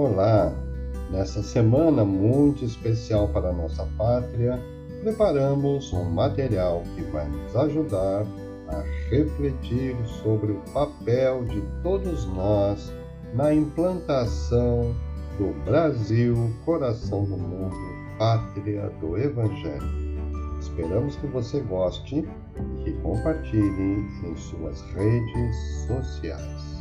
Olá! Nessa semana muito especial para nossa pátria, preparamos um material que vai nos ajudar a refletir sobre o papel de todos nós na implantação do Brasil, coração do mundo, pátria do Evangelho. Esperamos que você goste e que compartilhe em suas redes sociais.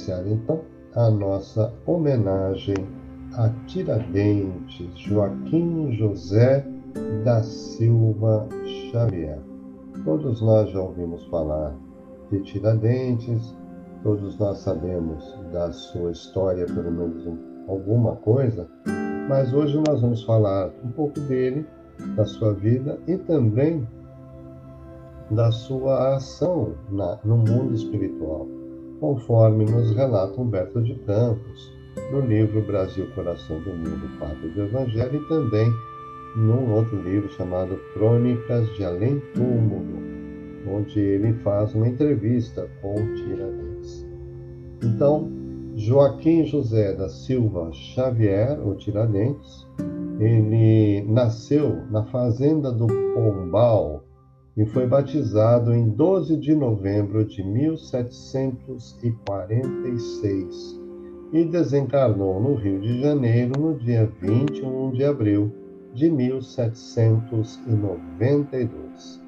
Iniciar então a nossa homenagem a Tiradentes Joaquim José da Silva Xavier. Todos nós já ouvimos falar de Tiradentes, todos nós sabemos da sua história, pelo menos alguma coisa, mas hoje nós vamos falar um pouco dele, da sua vida e também da sua ação na, no mundo espiritual, conforme nos relata Humberto de Campos no livro Brasil, Coração do Mundo, Pátria do Evangelho e também num outro livro chamado Crônicas de Além Túmulo, onde ele faz uma entrevista com Tiradentes. Então, Joaquim José da Silva Xavier, ou Tiradentes, ele nasceu na fazenda do Pombal e foi batizado em 12 de novembro de 1746 e desencarnou no Rio de Janeiro no dia 21 de abril de 1792.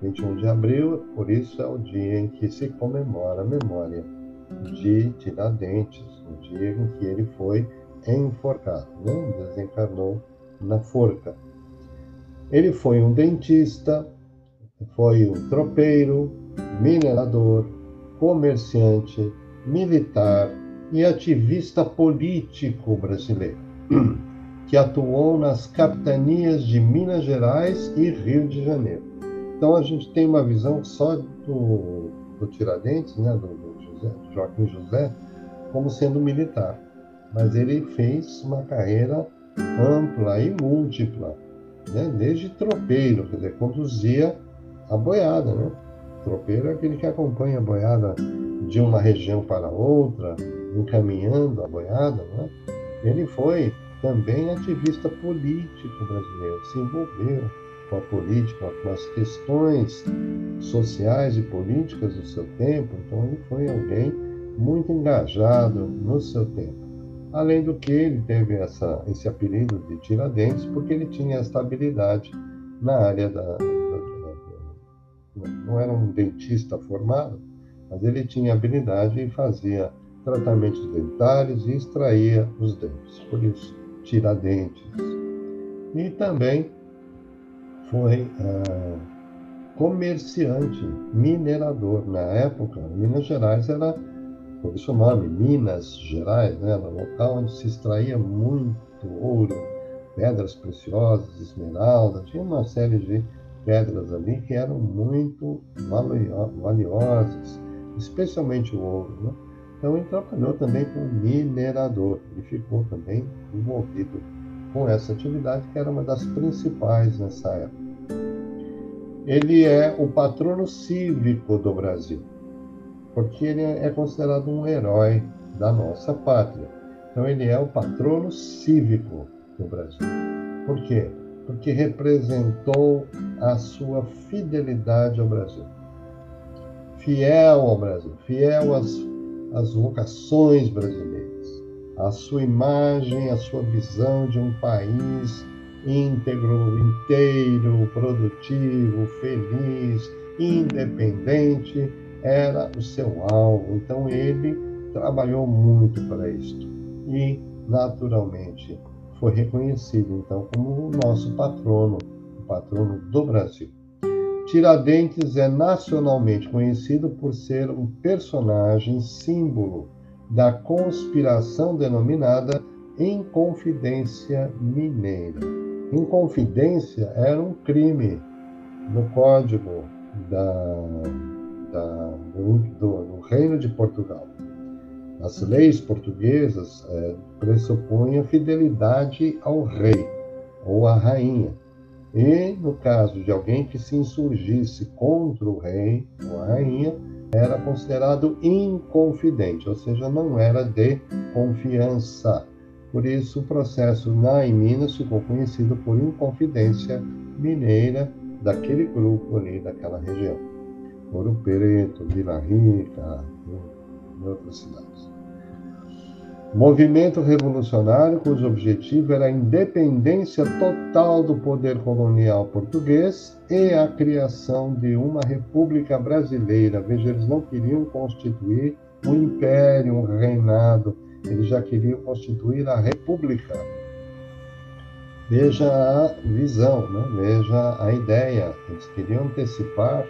21 de abril, por isso, é o dia em que se comemora a memória de Tiradentes, o dia em que ele foi enforcado, né? desencarnou na forca. Ele foi um dentista, foi um tropeiro, minerador, comerciante, militar e ativista político brasileiro, que atuou nas capitanias de Minas Gerais e Rio de Janeiro. Então a gente tem uma visão só do, do Tiradentes, né, do, do José, Joaquim José, como sendo militar. Mas ele fez uma carreira ampla e múltipla, né? desde tropeiro, quer dizer, conduzia a boiada. Né? Tropeiro é aquele que acompanha a boiada de uma região para outra, encaminhando a boiada. Né? Ele foi também ativista político brasileiro, se envolveu com a política, com as questões sociais e políticas do seu tempo, então ele foi alguém muito engajado no seu tempo. Além do que ele teve essa, esse apelido de Tiradentes, porque ele tinha estabilidade na área da, Não era um dentista formado, mas ele tinha habilidade e fazia tratamentos dentários e extraía os dentes. Por isso, Tiradentes. E também foi uh, comerciante, minerador. Na época, Minas Gerais era, por isso o nome, Minas Gerais, né? era um local onde se extraía muito ouro, pedras preciosas, esmeraldas, tinha uma série de pedras ali que eram muito valiosas, especialmente o ouro. Né? Então ele trabalhou também como minerador e ficou também envolvido com essa atividade que era uma das principais nessa época. Ele é o patrono cívico do Brasil, porque ele é considerado um herói da nossa pátria. Então ele é o patrono cívico do Brasil. Por quê? Porque representou a sua fidelidade ao Brasil. Fiel ao Brasil, fiel às, às vocações brasileiras a sua imagem, a sua visão de um país íntegro, inteiro, produtivo, feliz, independente, era o seu alvo. Então ele trabalhou muito para isto e, naturalmente, foi reconhecido então como o nosso patrono, o patrono do Brasil. Tiradentes é nacionalmente conhecido por ser um personagem símbolo da conspiração denominada Inconfidência Mineira. Inconfidência era um crime no Código da, da, do, do, Reino de Portugal. As leis portuguesas é, pressupunham fidelidade ao rei. ou a rainha. E, no caso de alguém que se insurgisse contra o rei ou a rainha, era considerado inconfidente, ou seja, não era de confiança. Por isso, o processo na em Minas ficou conhecido por Inconfidência Mineira daquele grupo ali, daquela região. Ouro Preto, Vila Rica e outras cidades. Movimento revolucionário cujo objetivo era a independência total do poder colonial português e a criação de uma república brasileira. Veja, eles não queriam constituir um império, um reinado, eles já queriam constituir a república. Veja a visão, né? veja a ideia. Eles queriam antecipar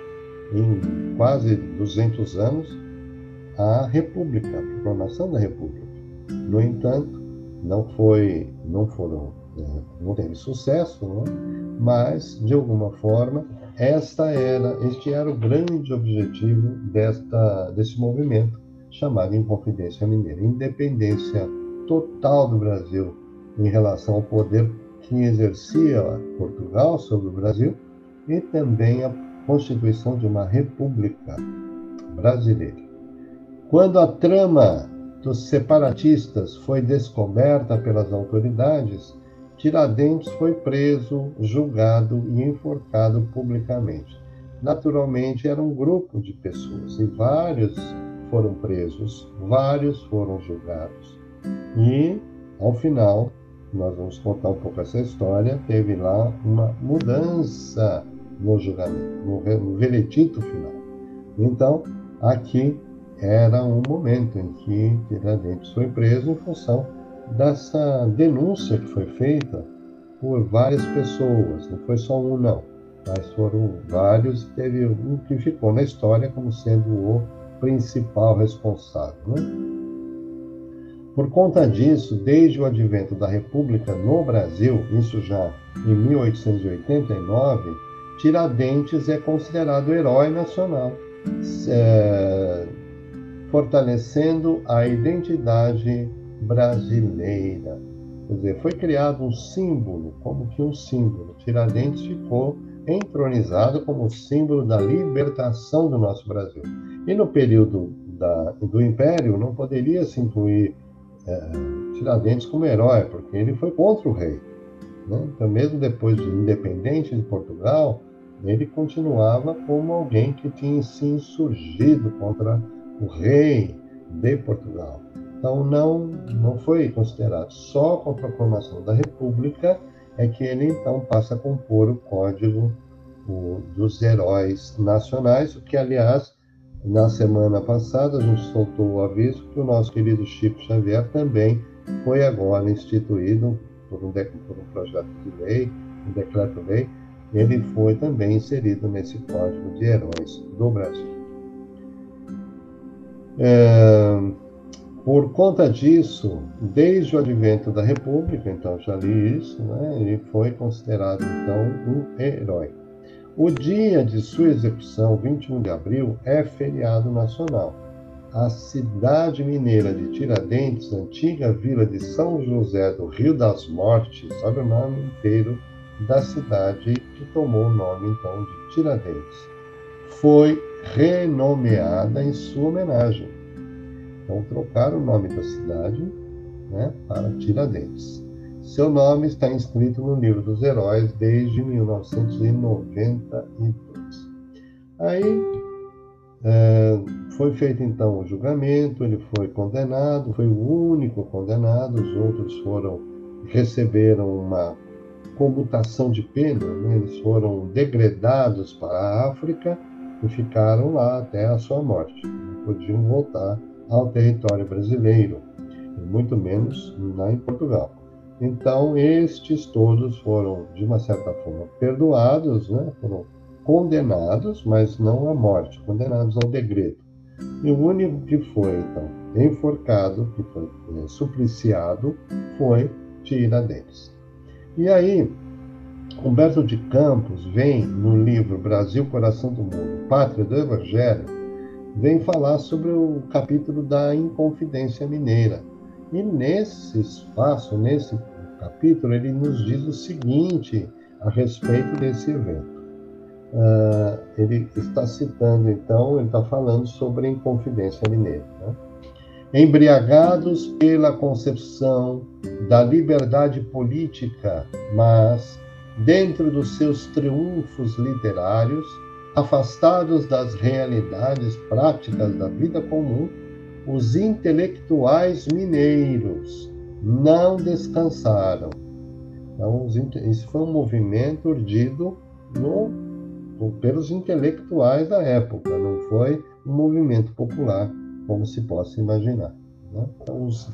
em quase 200 anos a república, a proclamação da república. No entanto, não foi, não foram, é, não teve sucesso, não? É? mas de alguma forma esta era, este era o grande objetivo desta, desse movimento chamado Inconfidência Mineira, independência total do Brasil em relação ao poder que exercia Portugal sobre o Brasil e também a constituição de uma república brasileira. Quando a trama dos separatistas foi descoberta pelas autoridades, Tiradentes foi preso, julgado e enforcado publicamente. Naturalmente, era um grupo de pessoas e vários foram presos, vários foram julgados. E, ao final, nós vamos contar um pouco essa história, teve lá uma mudança no julgamento, no, veredito final. Então, aqui era um momento em que Tiradentes foi preso em função dessa denúncia que foi feita por várias pessoas, não foi só um não, mas foram vários, teve um que ficou na história como sendo o principal responsável. Né? Por conta disso, desde o advento da República no Brasil, isso já em 1889, Tiradentes é considerado herói nacional. É, fortalecendo a identidade brasileira. Quer dizer, foi criado um símbolo, como que um símbolo. Tiradentes ficou entronizado como símbolo da libertação do nosso Brasil. E no período da, do Império não poderia se incluir é, Tiradentes como herói, porque ele foi contra o rei. Né? Então, mesmo depois de independente de Portugal, ele continuava como alguém que tinha se insurgido contra o rei de Portugal. Então não não foi considerado só com a proclamação da República é que ele então passa a compor o código o, dos heróis nacionais, o que aliás na semana passada a gente soltou o aviso que o nosso querido Chico Xavier também foi agora instituído por um, por um projeto de lei, um decreto-lei, ele foi também inserido nesse código de heróis do Brasil. É, por conta disso, desde o advento da República, então já li isso, né, ele foi considerado então um herói. O dia de sua execução, 21 de abril, é feriado nacional. A cidade mineira de Tiradentes, antiga vila de São José do Rio das Mortes, olha o nome inteiro da cidade que tomou o nome então de Tiradentes, foi renomeada em sua homenagem. Então trocaram o nome da cidade né, para Tiradentes. Seu nome está inscrito no livro dos heróis desde 1992. Aí é, foi feito então o julgamento, ele foi condenado, foi o único condenado, os outros foram receberam uma comutação de pena, né? eles foram degradados para a África e ficaram lá até a sua morte. Não podiam voltar ao território brasileiro, e muito menos lá em Portugal. Então, estes todos foram, de uma certa forma, perdoados, né? foram condenados, mas não à morte, condenados ao degredo. E o único que foi, então, enforcado, que foi é, supliciado, foi Tiradentes. E aí, Humberto de Campos vem no livro Brasil, Coração do Mundo, Pátria do Evangelho, vem falar sobre o capítulo da Inconfidência Mineira. E nesse espaço, nesse capítulo, ele nos diz o seguinte a respeito desse evento. Uh, ele está citando, então, ele está falando sobre a Inconfidência Mineira. Né? Embriagados pela concepção da liberdade política, mas, dentro dos seus triunfos literários, afastados das realidades práticas da vida comum, os intelectuais mineiros não descansaram. Então, isso foi um movimento urdido no, pelos intelectuais da época, não foi um movimento popular, como se possa imaginar. Né? Então, os,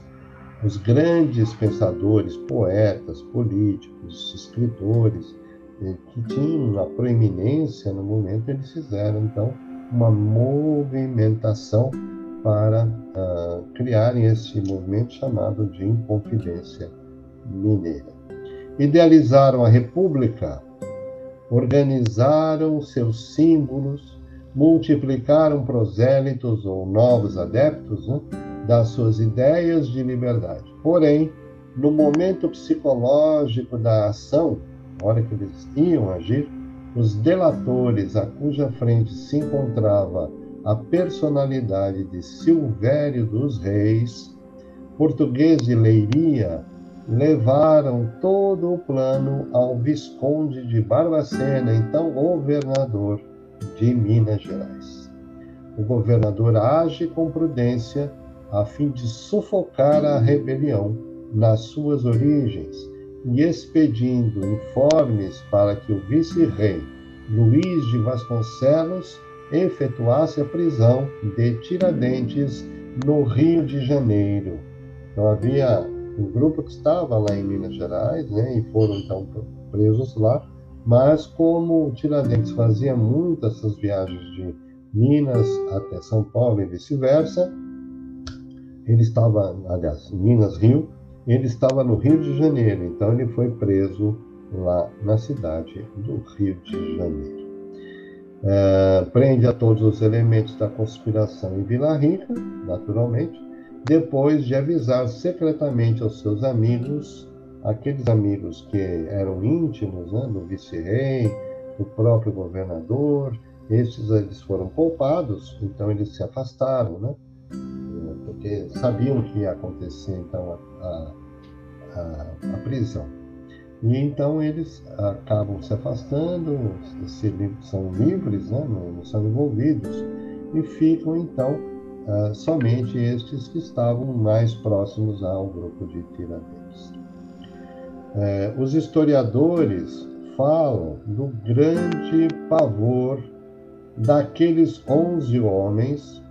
os grandes pensadores, poetas, políticos, escritores, eh, que tinham uma proeminência no momento, eles fizeram, então, uma movimentação para uh, criarem esse movimento chamado de Inconfidência Mineira. Idealizaram a República, organizaram seus símbolos, multiplicaram prosélitos ou novos adeptos né, das suas ideias de liberdade. Porém, no momento psicológico da ação, na hora que eles iam agir, os delatores a cuja frente se encontrava a personalidade de Silvério dos Reis, português de Leiria, levaram todo o plano ao Visconde de Barbacena, então governador de Minas Gerais. O governador age com prudência a fim de sufocar a rebelião nas suas origens e expedindo informes para que o vice-rei Luís de Vasconcelos efetuasse a prisão de Tiradentes no Rio de Janeiro. Então havia um grupo que estava lá em Minas Gerais, né, e foram então presos lá, mas como Tiradentes fazia muitas essas viagens de Minas até São Paulo e vice-versa, ele estava, aliás, Minas Rio, ele estava no Rio de Janeiro, então ele foi preso lá na cidade do Rio de Janeiro. É, prende a todos os elementos da conspiração em Vila Rica, naturalmente, depois de avisar secretamente aos seus amigos, aqueles amigos que eram íntimos né, do vice-rei, do próprio governador, esses eles foram poupados, então eles se afastaram, né? Porque sabiam que ia acontecer então a, a, a prisão. E então eles acabam se afastando, se, são livres, né, não, são envolvidos, e ficam então uh, somente estes que estavam mais próximos ao grupo de tiradentes. Uh, os historiadores falam do grande pavor daqueles onze homens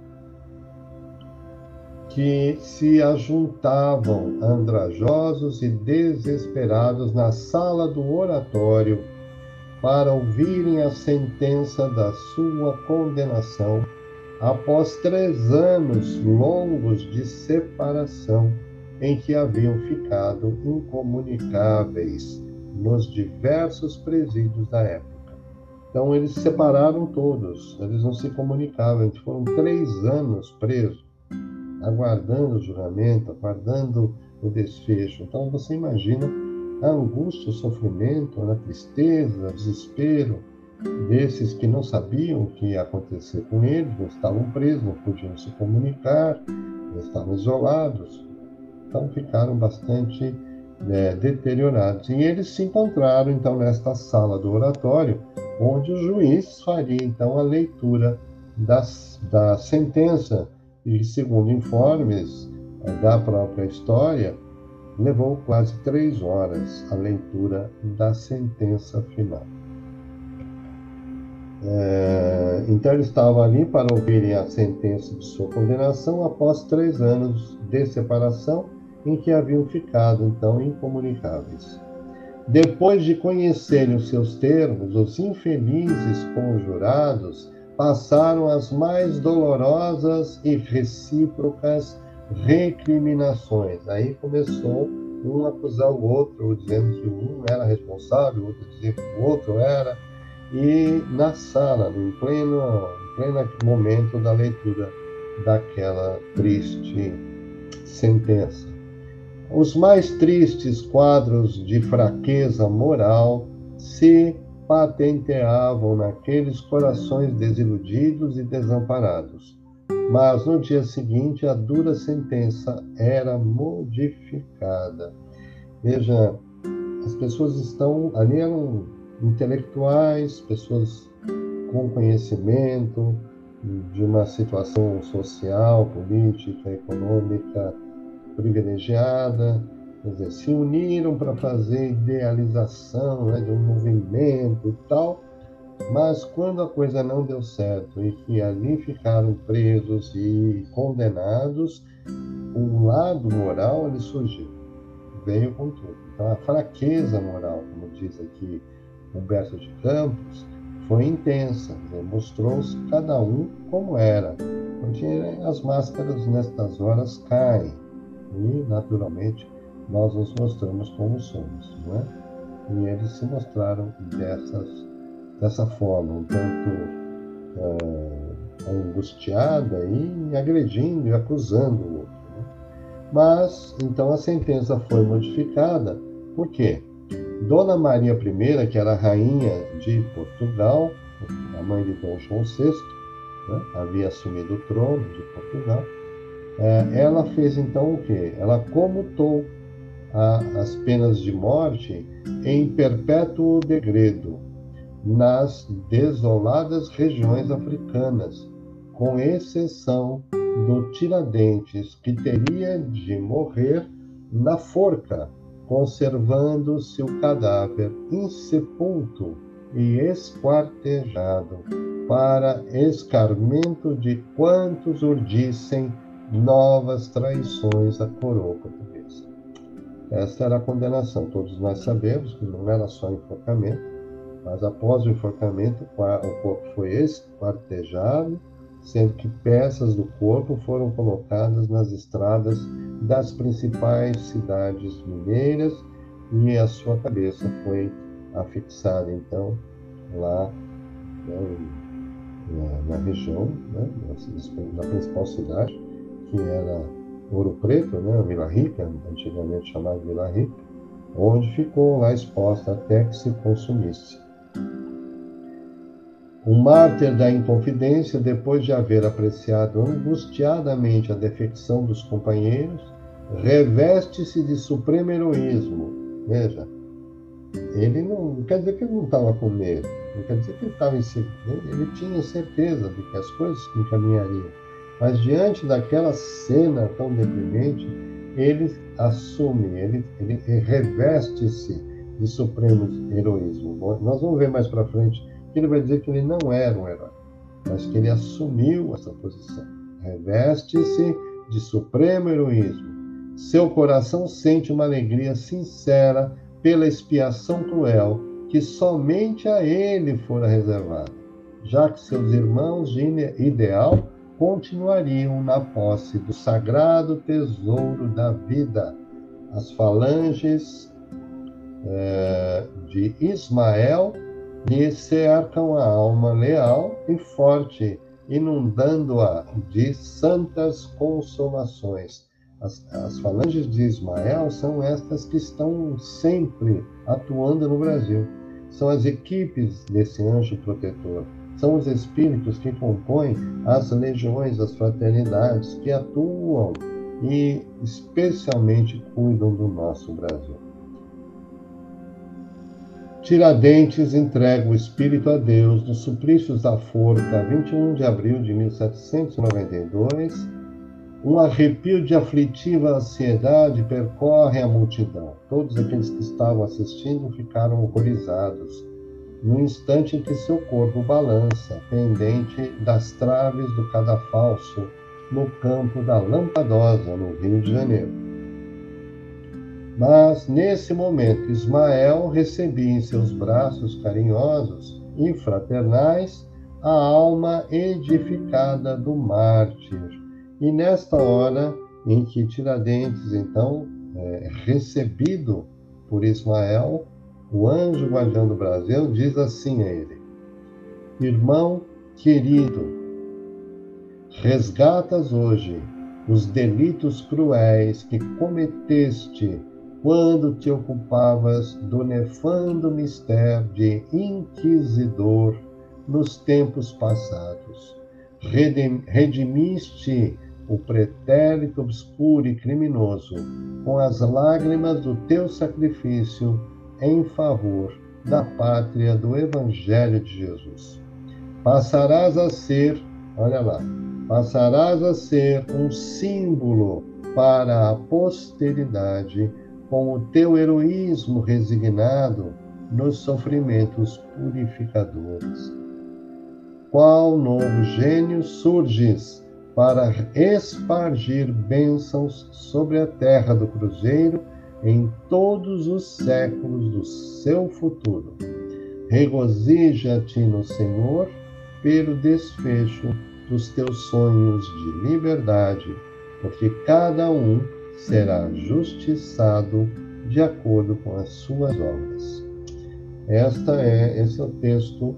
que se ajuntavam andrajosos e desesperados na sala do oratório para ouvirem a sentença da sua condenação após três anos longos de separação em que haviam ficado incomunicáveis nos diversos presídios da época. Então eles se separaram todos, eles não se comunicavam, eles foram três anos presos aguardando o julgamento, aguardando o desfecho. Então você imagina a angústia, o sofrimento, a tristeza, o desespero desses que não sabiam o que ia acontecer com eles, estavam presos, não podiam se comunicar, estavam isolados. Então ficaram bastante né, deteriorados. E eles se encontraram então nesta sala do oratório, onde o juiz faria então a leitura das, da sentença e, segundo informes eh, da própria história, levou quase três horas a leitura da sentença final. É, então ele estava ali para ouvirem a sentença de sua condenação após três anos de separação em que haviam ficado então incomunicáveis. Depois de conhecerem os seus termos, os infelizes conjurados passaram as mais dolorosas e recíprocas recriminações. Aí começou um acusar o outro, dizendo que um era responsável, o outro dizia que o outro era. E na sala, em pleno, em pleno momento da leitura daquela triste sentença, os mais tristes quadros de fraqueza moral se patenteavam naqueles corações desiludidos e desamparados. Mas no dia seguinte a dura sentença era modificada. Veja, as pessoas estão ali eram intelectuais, pessoas com conhecimento de uma situação social, política, econômica privilegiada, dizer, se uniram para fazer idealização né, de um movimento e tal, mas quando a coisa não deu certo e que ali ficaram presos e condenados, o lado moral ele surgiu, veio com tudo. Então a fraqueza moral, como diz aqui Humberto de Campos, foi intensa, mostrou-se cada um como era, porque as máscaras nestas horas caem e, naturalmente, nós nos mostramos como somos, não é? E eles se mostraram dessas, dessa forma, um tanto é, angustiada e agredindo e acusando o outro. Né? Mas, então, a sentença foi modificada, por quê? Dona Maria I, que era rainha de Portugal, a mãe de Dom João VI, né, havia assumido o trono de Portugal, é, ela fez então o quê? Ela comutou a, as penas de morte em perpétuo degredo nas desoladas regiões africanas, com exceção do Tiradentes, que teria de morrer na forca conservando seu cadáver insepulto e esquartejado, para escarmento de quantos urdissem novas traições à coroa Essa era a condenação. Todos nós sabemos que não era só enforcamento, mas após o enforcamento, o corpo foi esquartejado sendo que peças do corpo foram colocadas nas estradas das principais cidades mineiras e a sua cabeça foi afixada, então, lá né, na, na, região, né, na, principal cidade, que era Ouro Preto, né, Vila Rica, antigamente chamada Vila Rica, onde ficou lá exposta até que se consumisse. O mártir da Inconfidência, depois de haver apreciado angustiadamente a defecção dos companheiros, reveste-se de supremo heroísmo. Veja, ele não, não quer dizer que ele não estava com medo, não quer dizer que ele estava em si, ele, tinha certeza de que as coisas encaminhariam. Mas diante daquela cena tão deprimente, ele assume, ele, ele reveste-se de supremo heroísmo. Nós vamos ver mais para frente ele vai dizer que ele não era um herói, mas que ele assumiu essa posição. Reveste-se de supremo heroísmo. Seu coração sente uma alegria sincera pela expiação cruel que somente a ele fora reservada, já que seus irmãos de ideal continuariam na posse do sagrado tesouro da vida. As falanges é, de Ismael lhe cercam a alma leal e forte, inundando-a de santas consolações. As, as falanges de Ismael são estas que estão sempre atuando no Brasil. São as equipes desse anjo protetor. São os espíritos que compõem as legiões, as fraternidades que atuam e especialmente cuidam do nosso Brasil. Tiradentes entrega o espírito a Deus nos suplícios da forca, 21 de abril de 1792. Um arrepio de aflitiva ansiedade percorre a multidão. Todos aqueles que estavam assistindo ficaram horrorizados no instante em que seu corpo balança, pendente das traves do cadafalso, no campo da Lampadosa, no Rio de Janeiro. Mas nesse momento, Ismael recebia em seus braços carinhosos e fraternais a alma edificada do mártir. E nesta hora em que Tiradentes, então, é recebido por Ismael, o anjo guardião do Brasil, diz assim a ele: Irmão querido, resgatas hoje os delitos cruéis que cometeste quando te ocupavas do nefando mistério de inquisidor nos tempos passados. Redimiste o pretérito obscuro e criminoso com as lágrimas do teu sacrifício em favor da pátria do Evangelho de Jesus. Passarás a ser, olha lá, passarás a ser um símbolo para a posteridade com o teu heroísmo resignado nos sofrimentos purificadores. Qual novo gênio surges para espargir bênçãos sobre a terra do Cruzeiro em todos os séculos do seu futuro. Regozija-te no Senhor pelo desfecho dos teus sonhos de liberdade, porque cada um será justiçado de acordo com as suas obras. Esta é, esse é o texto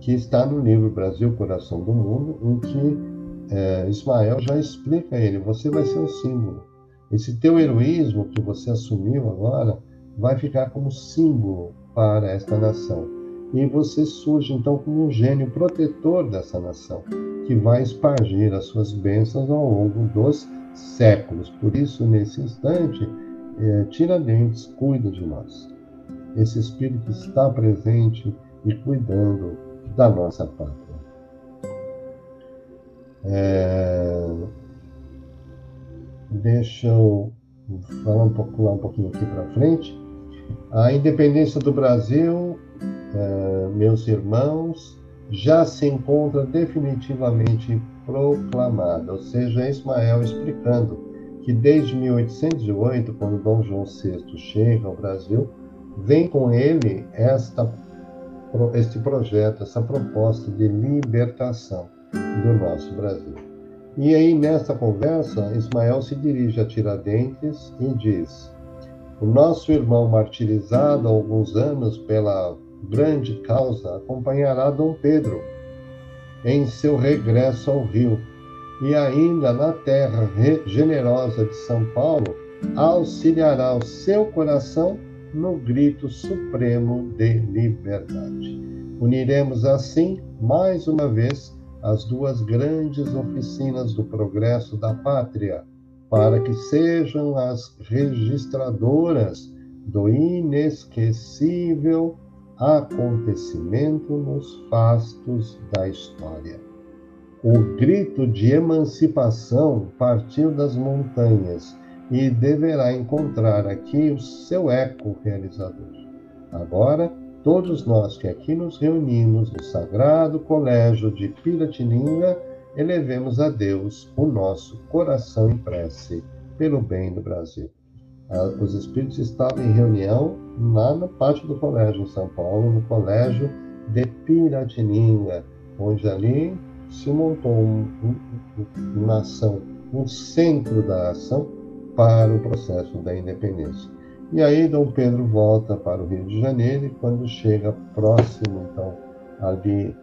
que está no livro Brasil, Coração do Mundo, em que é, Ismael já explica ele: você vai ser um símbolo. Esse teu heroísmo que você assumiu agora vai ficar como símbolo para esta nação. E você surge então como um gênio protetor dessa nação, que vai espargir as suas bênçãos ao longo dos séculos. Por isso, nesse instante, é, Tiradentes cuida de nós. Esse Espírito está presente e cuidando da nossa pátria. É... Deixa eu falar um pouco um pouquinho aqui para frente. A independência do Brasil, é, meus irmãos, já se encontra definitivamente proclamada, ou seja, Ismael explicando que desde 1808, quando Dom João VI chega ao Brasil, vem com ele esta, este projeto, essa proposta de libertação do nosso Brasil. E aí, nessa conversa, Ismael se dirige a Tiradentes e diz: O nosso irmão martirizado há alguns anos pela grande causa acompanhará Dom Pedro em seu regresso ao Rio, e ainda na terra generosa de São Paulo, auxiliará o seu coração no grito supremo de liberdade. Uniremos assim, mais uma vez, as duas grandes oficinas do progresso da pátria, para que sejam as registradoras do inesquecível acontecimento nos fastos da história. O grito de emancipação partiu das montanhas e deverá encontrar aqui o seu eco realizador. Agora, todos nós que aqui nos reunimos no Sagrado Colégio de Piratininga, elevemos a Deus o nosso coração em prece pelo bem do Brasil. Ah, os espíritos estavam em reunião lá no pátio do colégio em São Paulo, no colégio de Piratininga, onde ali se montou um, um, uma ação, um centro da ação para o processo da independência. E aí Dom Pedro volta para o Rio de Janeiro e quando chega próximo, então, ali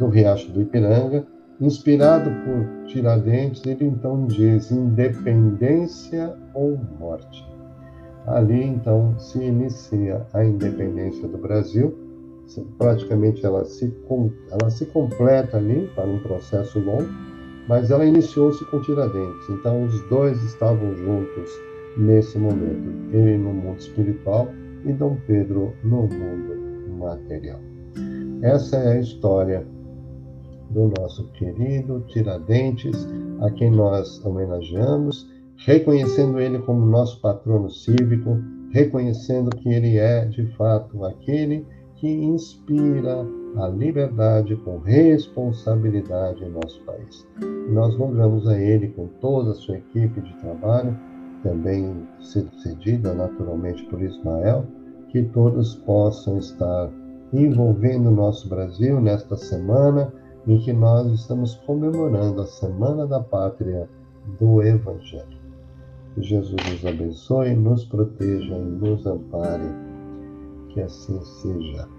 do Riacho do Ipiranga, inspirado por Tiradentes, ele então diz independência ou morte. Ali, então, se inicia a independência do Brasil. Praticamente ela se, ela se completa ali, para um processo longo, mas ela iniciou-se com Tiradentes. Então, os dois estavam juntos nesse momento, ele no mundo espiritual e Dom Pedro no mundo material. Essa é a história do nosso querido Tiradentes, a quem nós homenageamos reconhecendo ele como nosso patrono cívico, reconhecendo que ele é, de fato, aquele que inspira a liberdade com responsabilidade em nosso país. Nós rogamos a ele, com toda a sua equipe de trabalho, também cedida naturalmente por Ismael, que todos possam estar envolvendo o nosso Brasil nesta semana em que nós estamos comemorando a Semana da Pátria do Evangelho. Que Jesus nos abençoe, nos proteja e nos ampare. Que assim seja.